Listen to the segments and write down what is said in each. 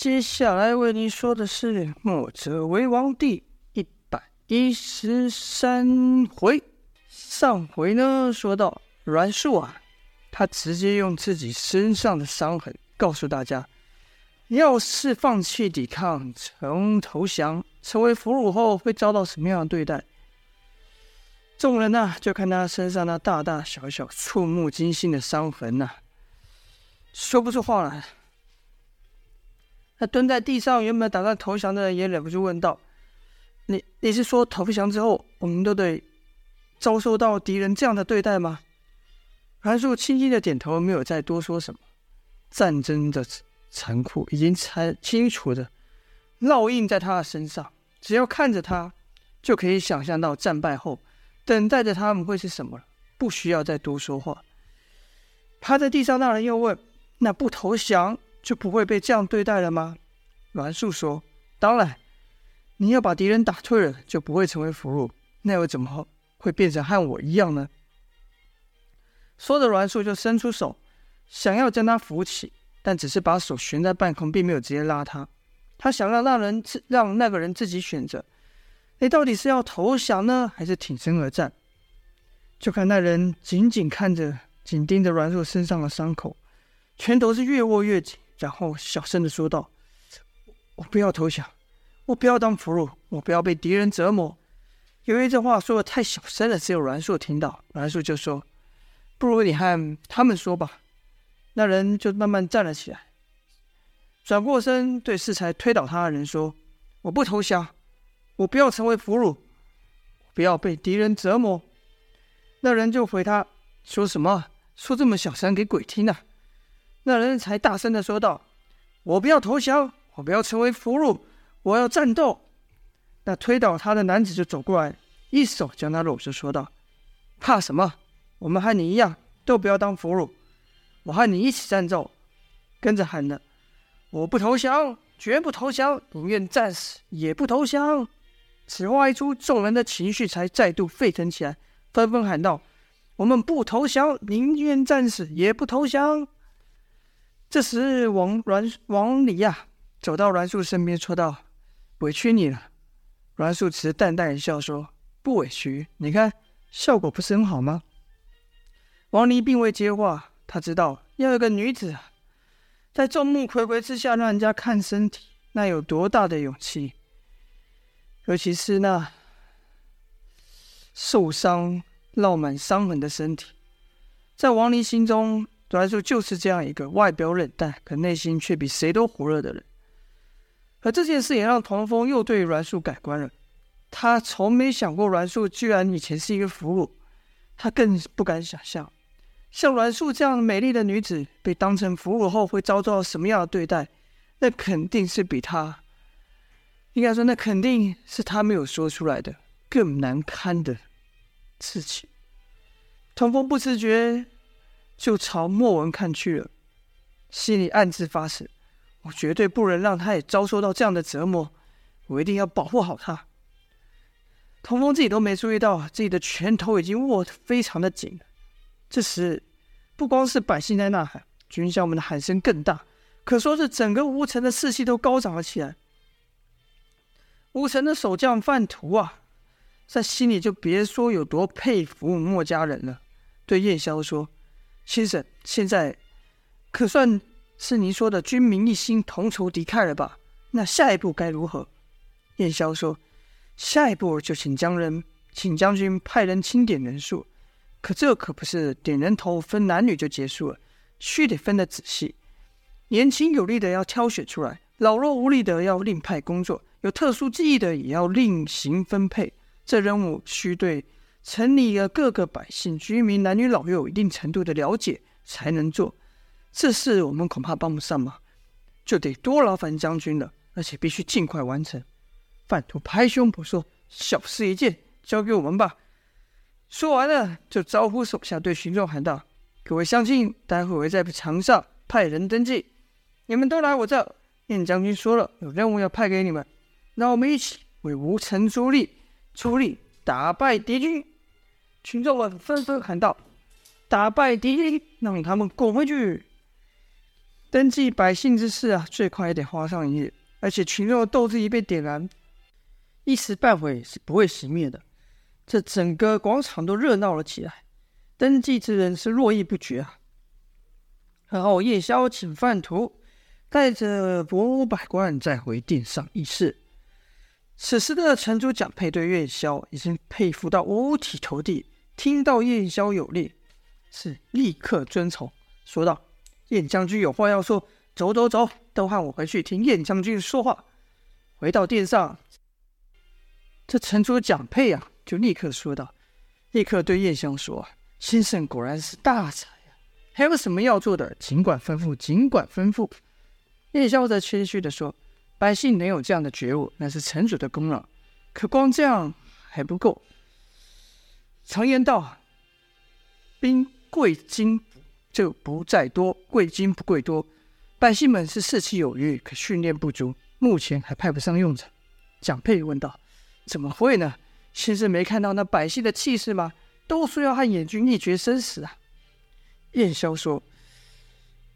接下来为你说的是《墨者为王》第一百一十三回。上回呢，说到阮树啊，他直接用自己身上的伤痕告诉大家，要是放弃抵抗，从投降，成为俘虏后会遭到什么样的对待？众人呢、就看他身上那大大小小、触目惊心的伤痕呐、说不出话来。那蹲在地上原本打算投降的人也忍不住问道：“你你是说投降之后，我们都得遭受到敌人这样的对待吗？”韩树轻轻的点头，没有再多说什么。战争的残酷已经才清楚的烙印在他的身上，只要看着他，就可以想象到战败后等待着他们会是什么了。不需要再多说话。趴在地上那人又问：“那不投降就不会被这样对待了吗？”阮树说：“当然，你要把敌人打退了，就不会成为俘虏。那又怎么会变成和我一样呢？”说着，阮树就伸出手。想要将他扶起，但只是把手悬在半空，并没有直接拉他。他想让那人自让那个人自己选择，你到底是要投降呢，还是挺身而战？就看那人紧紧看着，紧盯着阮树身上的伤口，拳头是越握越紧，然后小声的说道：“我不要投降，我不要当俘虏，我不要被敌人折磨。”由于这话说的太小声了，只有阮树听到，阮树就说：“不如你和他们说吧。”那人就慢慢站了起来，转过身对适才推倒他的人说：“我不投降，我不要成为俘虏，我不要被敌人折磨。”那人就回他说：“什么？说这么小声给鬼听呢？”那人才大声的说道：“我不要投降，我不要成为俘虏，我要战斗。”那推倒他的男子就走过来，一手将他搂着，说道：“怕什么？我们和你一样，都不要当俘虏。”我和你一起战斗，跟着喊了：“我不投降，绝不投降，宁愿战死也不投降。”此话一出，众人的情绪才再度沸腾起来，纷纷喊道：“我们不投降，宁愿战死也不投降。”这时王，王阮王离呀，走到栾树身边，说道：“委屈你了。”栾树持淡淡一笑，说：“不委屈，你看效果不是很好吗？”王离并未接话。他知道要有个女子在众目睽睽之下让人家看身体，那有多大的勇气？尤其是那受伤、烙满伤痕的身体，在王林心中，阮树就是这样一个外表冷淡，可内心却比谁都火热的人。而这件事也让童风又对阮树改观了。他从没想过阮树居然以前是一个俘虏，他更不敢想象。像阮树这样美丽的女子被当成俘虏后会遭到什么样的对待？那肯定是比他，应该说那肯定是他没有说出来的更难堪的事情。童风不自觉就朝莫文看去了，心里暗自发誓：我绝对不能让他也遭受到这样的折磨，我一定要保护好他。童风自己都没注意到，自己的拳头已经握得非常的紧。这时，不光是百姓在呐喊，军将们的喊声更大，可说是整个吴城的士气都高涨了起来。吴城的守将范图啊，在心里就别说有多佩服墨家人了，对燕萧说：“先生，现在可算是您说的军民一心，同仇敌忾了吧？那下一步该如何？”燕萧说：“下一步就请将人，请将军派人清点人数。”可这可不是点人头分男女就结束了，须得分得仔细。年轻有力的要挑选出来，老弱无力的要另派工作，有特殊技艺的也要另行分配。这任务需对城里的各个百姓、居民、男女老幼有一定程度的了解才能做。这事我们恐怕帮不上忙，就得多劳烦将军了，而且必须尽快完成。范图拍胸脯说：“小事一件，交给我们吧。”说完了，就招呼手下对群众喊道：“各位乡亲，待会我会在墙上派人登记，你们都来我这。燕将军说了，有任务要派给你们，让我们一起为吴城出力，出力打败敌军。”群众们纷纷喊道：“打败敌军，让他们滚回去！”登记百姓之事啊，最快也得花上一夜，而且群众的斗志已被点燃，一时半会是不会熄灭的。这整个广场都热闹了起来，登记之人是络绎不绝啊。然后夜宵请饭徒带着文武百官再回殿上议事。此时的城主蒋佩对月宵已经佩服到五体投地，听到夜宵有令，是立刻遵从，说道。燕将军有话要说，走走走，都和我回去听燕将军说话。回到殿上，这城主蒋佩啊，就立刻说道：“立刻对燕宵说，先生果然是大才啊，还有什么要做的，尽管吩咐，尽管吩咐。”燕宵则谦虚地说：“百姓能有这样的觉悟，那是城主的功劳，可光这样还不够。常言道，兵贵精。”就不在多，贵精不贵多。百姓们是士气有余，可训练不足，目前还派不上用场。蒋佩问道：“怎么会呢？先生没看到那百姓的气势吗？都说要和燕军一决生死啊！”燕萧说：“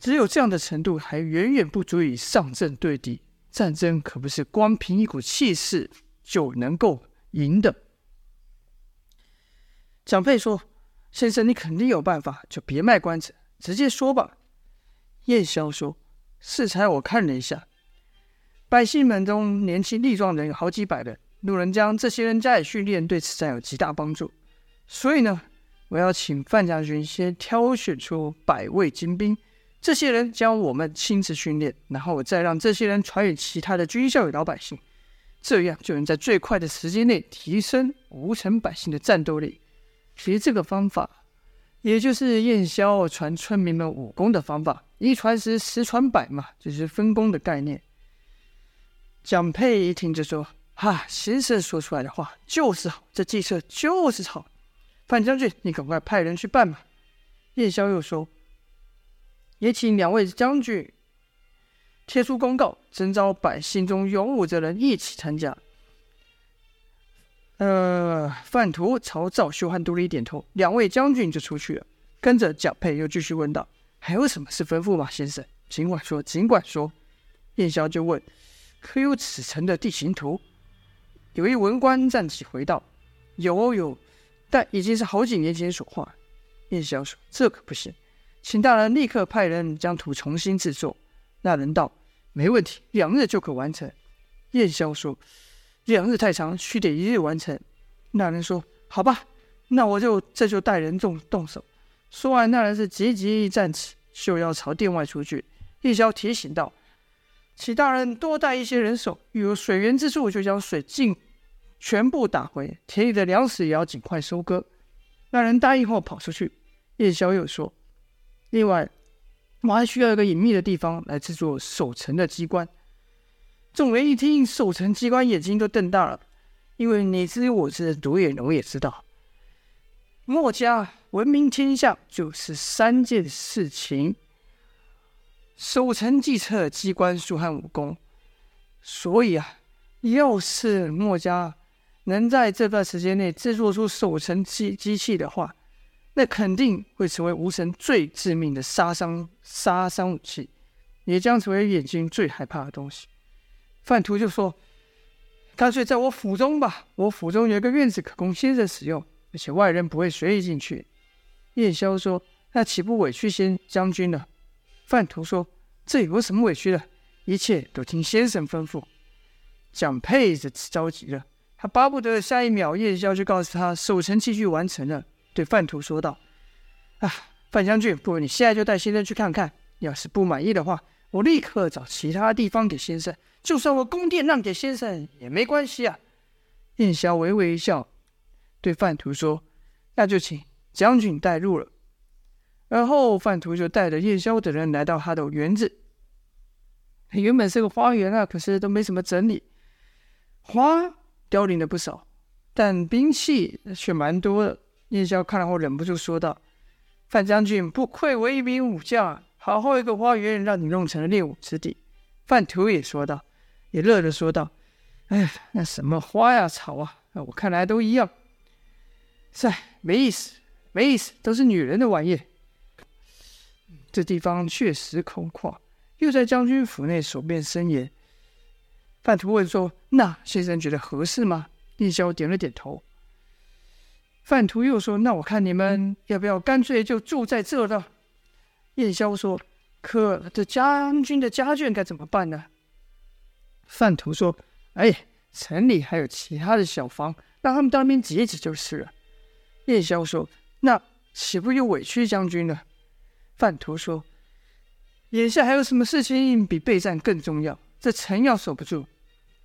只有这样的程度，还远远不足以上阵对敌。战争可不是光凭一股气势就能够赢的。”蒋佩说。先生，你肯定有办法，就别卖关子，直接说吧。燕萧说：“适才我看了一下，百姓们中年轻力壮人有好几百人，路人将这些人加以训练，对此战有极大帮助。所以呢，我要请范将军先挑选出百位精兵，这些人将我们亲自训练，然后我再让这些人传与其他的军校与老百姓，这样就能在最快的时间内提升吴城百姓的战斗力。”其实这个方法，也就是燕萧传村民们武功的方法，一传十，十传百嘛，就是分工的概念。蒋佩一听就说：“哈，先生说出来的话就是好，这计策就是好。范将军，你赶快派人去办吧。”燕萧又说：“也请两位将军贴出公告，征召百姓中勇武之人一起参加。”呃，范图朝赵修和杜丽点头，两位将军就出去了。跟着蒋佩又继续问道：“还有什么事吩咐吗，先生？”尽管说，尽管说。燕萧就问：“可有此城的地形图？”有一文官站起回道：“有有，但已经是好几年前所画。”燕萧说：“这可不行，请大人立刻派人将图重新制作。”那人道：“没问题，两日就可完成。”燕萧说。两日太长，须得一日完成。那人说：“好吧，那我就这就带人动动手。”说完，那人是急急站起，就要朝殿外出去。叶萧提醒道：“请大人多带一些人手，有水源之处，就将水尽全部打回。田里的粮食也要尽快收割。”那人答应后跑出去。叶萧又说：“另外，我还需要一个隐秘的地方来制作守城的机关。”众人一听，守城机关眼睛都瞪大了，因为你知我知，独眼龙也知道，墨家闻名天下就是三件事情：守城计策、机关术和武功。所以啊，要是墨家能在这段时间内制作出守城机机器的话，那肯定会成为吴城最致命的杀伤杀伤武器，也将成为眼睛最害怕的东西。范图就说：“干脆在我府中吧，我府中有一个院子可供先生使用，而且外人不会随意进去。”叶萧说：“那岂不委屈先将军了？”范图说：“这有什么委屈的？一切都听先生吩咐。”蒋佩则着急了，他巴不得下一秒叶萧就告诉他守城器具完成了，对范图说道：“啊，范将军，不如你现在就带先生去看看，要是不满意的话，我立刻找其他地方给先生。”就算我宫殿让给先生也没关系啊。燕萧微微一笑，对范图说：“那就请将军带路了。”而后范图就带着燕萧等人来到他的园子。原本是个花园啊，可是都没什么整理，花凋零了不少，但兵器却蛮多的。燕萧看了后忍不住说道：“范将军不愧为一名武将，好好一个花园，让你弄成了练武之地。”范图也说道。也乐着说道：“哎，那什么花呀、草啊，我看来都一样。塞，没意思，没意思，都是女人的玩意。这地方确实空旷，又在将军府内手辩声言。范图问说：“那先生觉得合适吗？”叶萧点了点头。范图又说：“那我看你们要不要干脆就住在这了？”叶萧说：“可这将军的家眷该怎么办呢？”范图说：“哎，城里还有其他的小房，让他们当兵挤一挤就是了。”叶萧说：“那岂不又委屈将军了？”范图说：“眼下还有什么事情比备战更重要？这城要守不住，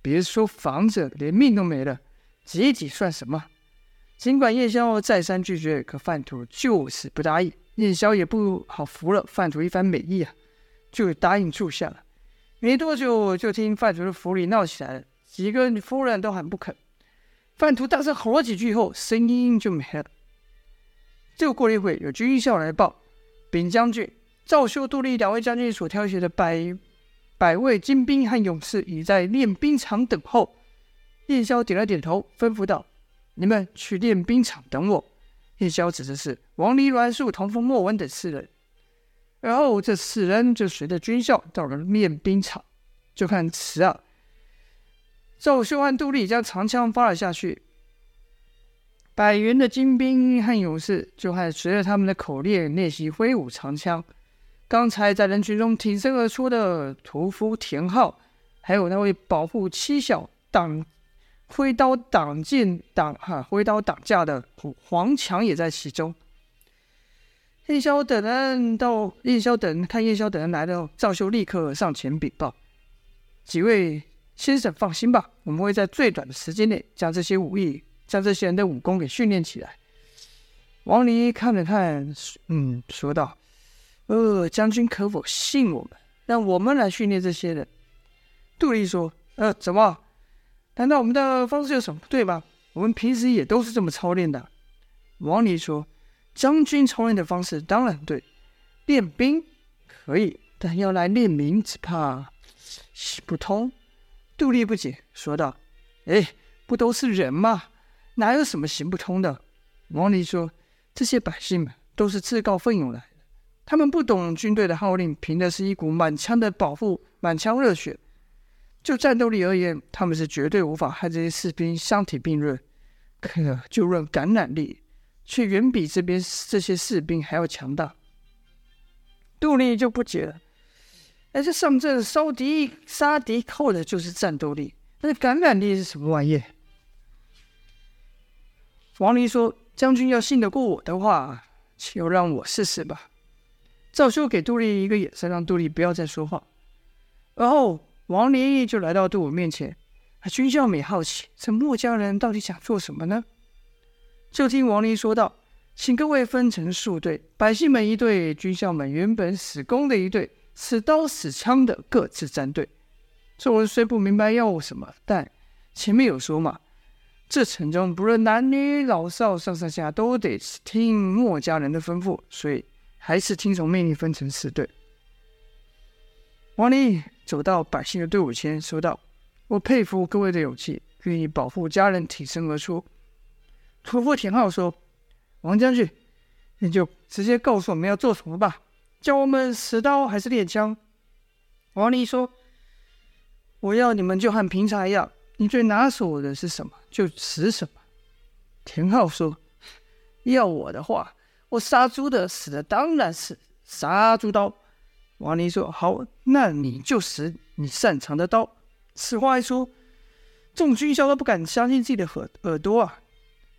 别说房子，连命都没了，挤一挤算什么？”尽管叶萧再三拒绝，可范图就是不答应。叶萧也不好服了范图一番美意啊，就答应住下了。没多久，就听范图的府里闹起来了，几个夫人都喊不肯。范图大声吼了几句后，声音就没了。就过了一会，有军校来报，禀将军，赵修、杜立两位将军所挑选的百百位精兵和勇士已在练兵场等候。叶萧点了点头，吩咐道：“你们去练兵场等我。”叶萧指的是王离、栾树、同风、莫文等四人。然后这四人就随着军校到了练兵场，就看此啊。赵修和杜立将长枪发了下去，百员的精兵和勇士就还随着他们的口令练习挥舞长枪。刚才在人群中挺身而出的屠夫田浩，还有那位保护妻小党挥刀挡剑挡哈挥刀挡架的黄强也在其中。叶萧等人到叶萧等人看叶萧等人来了，赵修立刻上前禀报：“几位。”先生放心吧，我们会在最短的时间内将这些武艺、将这些人的武功给训练起来。王离看了看，嗯，说道：“呃，将军可否信我们，让我们来训练这些人？”杜立说：“呃，怎么？难道我们的方式有什么不对吗？我们平时也都是这么操练的。”王离说：“将军操练的方式当然对，练兵可以，但要来练民，只怕行不通。”杜立不解，说道：“哎，不都是人吗？哪有什么行不通的？”王离说：“这些百姓们都是自告奋勇来的，他们不懂军队的号令，凭的是一股满腔的抱负、满腔热血。就战斗力而言，他们是绝对无法和这些士兵相提并论。可就论感染力，却远比这边这些士兵还要强大。”杜立就不解了。哎，这上阵烧敌杀敌靠的就是战斗力，那感染力是什么玩意？王离说：“将军要信得过我的话，就让我试试吧。”赵修给杜立一个眼神，让杜立不要再说话。然后王离就来到杜武面前，啊军校们好奇，这墨家人到底想做什么呢？就听王林说道：“请各位分成数队，百姓们一队，军校们原本死攻的一队。”死刀死枪的各自站队。众人虽不明白要什么，但前面有说嘛，这城中不论男女老少上上下都得听墨家人的吩咐，所以还是听从命令分成四队。王离走到百姓的队伍前，说道：“我佩服各位的勇气，愿意保护家人，挺身而出。”屠夫田浩说：“王将军，你就直接告诉我们要做什么吧。”教我们使刀还是练枪？王离说：“我要你们就和平常一样，你最拿手的是什么就使什么。”田浩说：“要我的话，我杀猪的使的当然是杀猪刀。”王离说：“好，那你就使你擅长的刀。”此话一出，众军校都不敢相信自己的耳耳朵啊！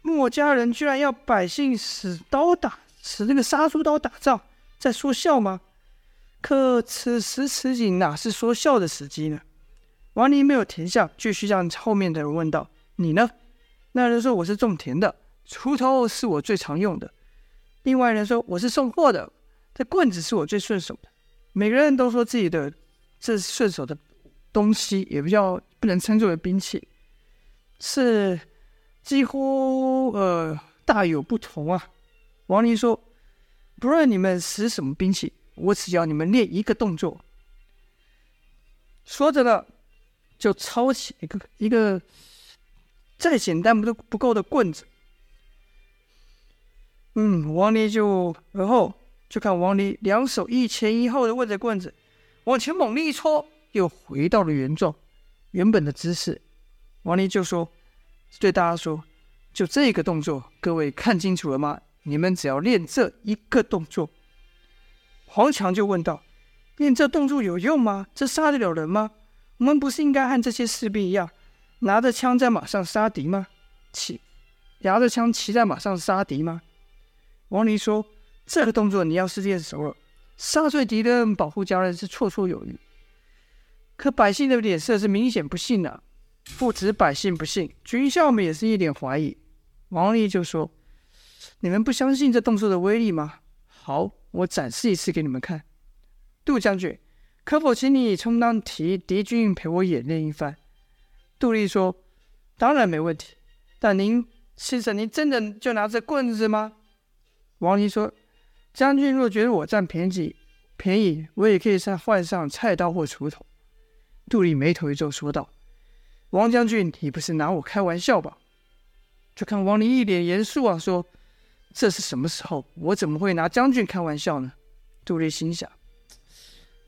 墨家人居然要百姓使刀打，使那个杀猪刀打仗。在说笑吗？可此时此景哪是说笑的时机呢？王离没有停下，继续向后面的人问道：“你呢？”那人说：“我是种田的，锄头是我最常用的。”另外人说：“我是送货的，这棍子是我最顺手的。”每个人都说自己的这顺手的东西，也比较不能称作为兵器，是几乎呃大有不同啊。王林说。不论你们使什么兵器，我只要你们练一个动作。说着呢，就抄起一个一个再简单不都不够的棍子。嗯，王林就然后就看王离两手一前一后的握着棍子，往前猛力一戳，又回到了原状，原本的姿势。王离就说：“对大家说，就这个动作，各位看清楚了吗？你们只要练这一个动作。”黄强就问道：“练这动作有用吗？这杀得了人吗？我们不是应该和这些士兵一样，拿着枪在马上杀敌吗？骑，拿着枪骑在马上杀敌吗？”王离说：“这个动作你要是练熟了，杀退敌人，保护家人是绰绰有余。可百姓的脸色是明显不信啊。”不止百姓不信，军校们也是一脸怀疑。王离就说：“你们不相信这动作的威力吗？好，我展示一次给你们看。杜将军，可否请你充当敌敌军陪我演练一番？”杜丽说：“当然没问题。但您先生，您真的就拿着棍子吗？”王离说：“将军若觉得我占便宜，便宜我也可以再换上菜刀或锄头。”杜丽眉头一皱，说道。王将军，你不是拿我开玩笑吧？就看王林一脸严肃啊，说：“这是什么时候？我怎么会拿将军开玩笑呢？”杜丽心想：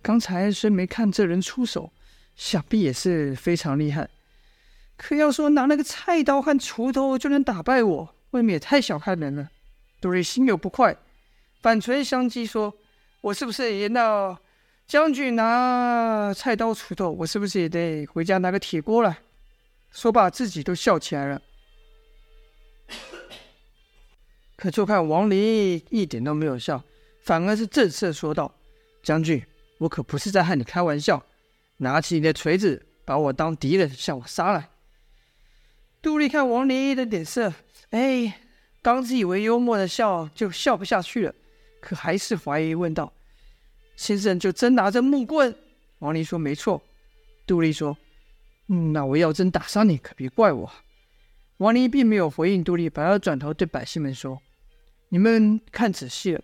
刚才虽没看这人出手，想必也是非常厉害。可要说拿那个菜刀和锄头就能打败我，未免也太小看人了。杜丽心有不快，反唇相讥说：“我是不是也那将军拿菜刀锄头？我是不是也得回家拿个铁锅来？”说罢，自己都笑起来了。可就看王林一点都没有笑，反而是正色说道：“将军，我可不是在和你开玩笑。拿起你的锤子，把我当敌人，向我杀来。”杜丽看王林的脸色，哎，刚自以为幽默的笑，就笑不下去了，可还是怀疑问道：“先生就真拿着木棍？”王林说：“没错。”杜丽说。嗯，那我要真打伤你，可别怪我。王林并没有回应杜丽，反而转头对百姓们说：“你们看仔细了，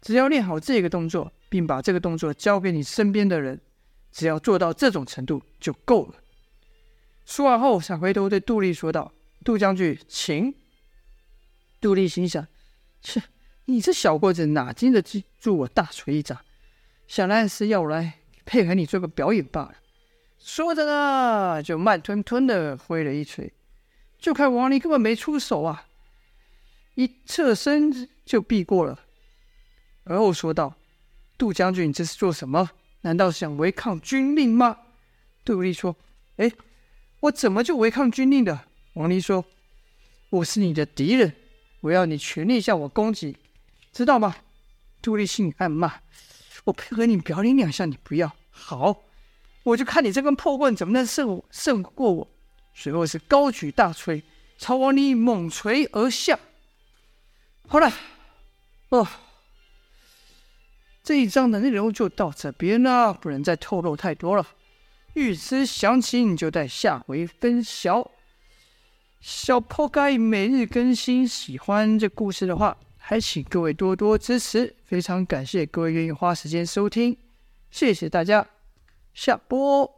只要练好这个动作，并把这个动作交给你身边的人，只要做到这种程度就够了。”说完后，才回头对杜丽说道：“杜将军，请。”杜丽心想：“切，你这小个子哪经得住我大锤一砸？想来是要我来配合你做个表演罢了。”说着呢，就慢吞吞的挥了一锤，就看王离根本没出手啊，一侧身就避过了，而后说道：“杜将军，你这是做什么？难道想违抗军令吗？”杜丽说：“哎，我怎么就违抗军令的？”王离说：“我是你的敌人，我要你全力向我攻击，知道吗？”杜立心里暗骂：“我配合你表演两下，你不要好。”我就看你这根破棍怎么能胜胜过我！随后是高举大锤，朝王离猛锤而下。好了，哦，这一章的内容就到这边了，不能再透露太多了。欲知详情，就待下回分晓。小破盖每日更新，喜欢这故事的话，还请各位多多支持。非常感谢各位愿意花时间收听，谢谢大家。下播。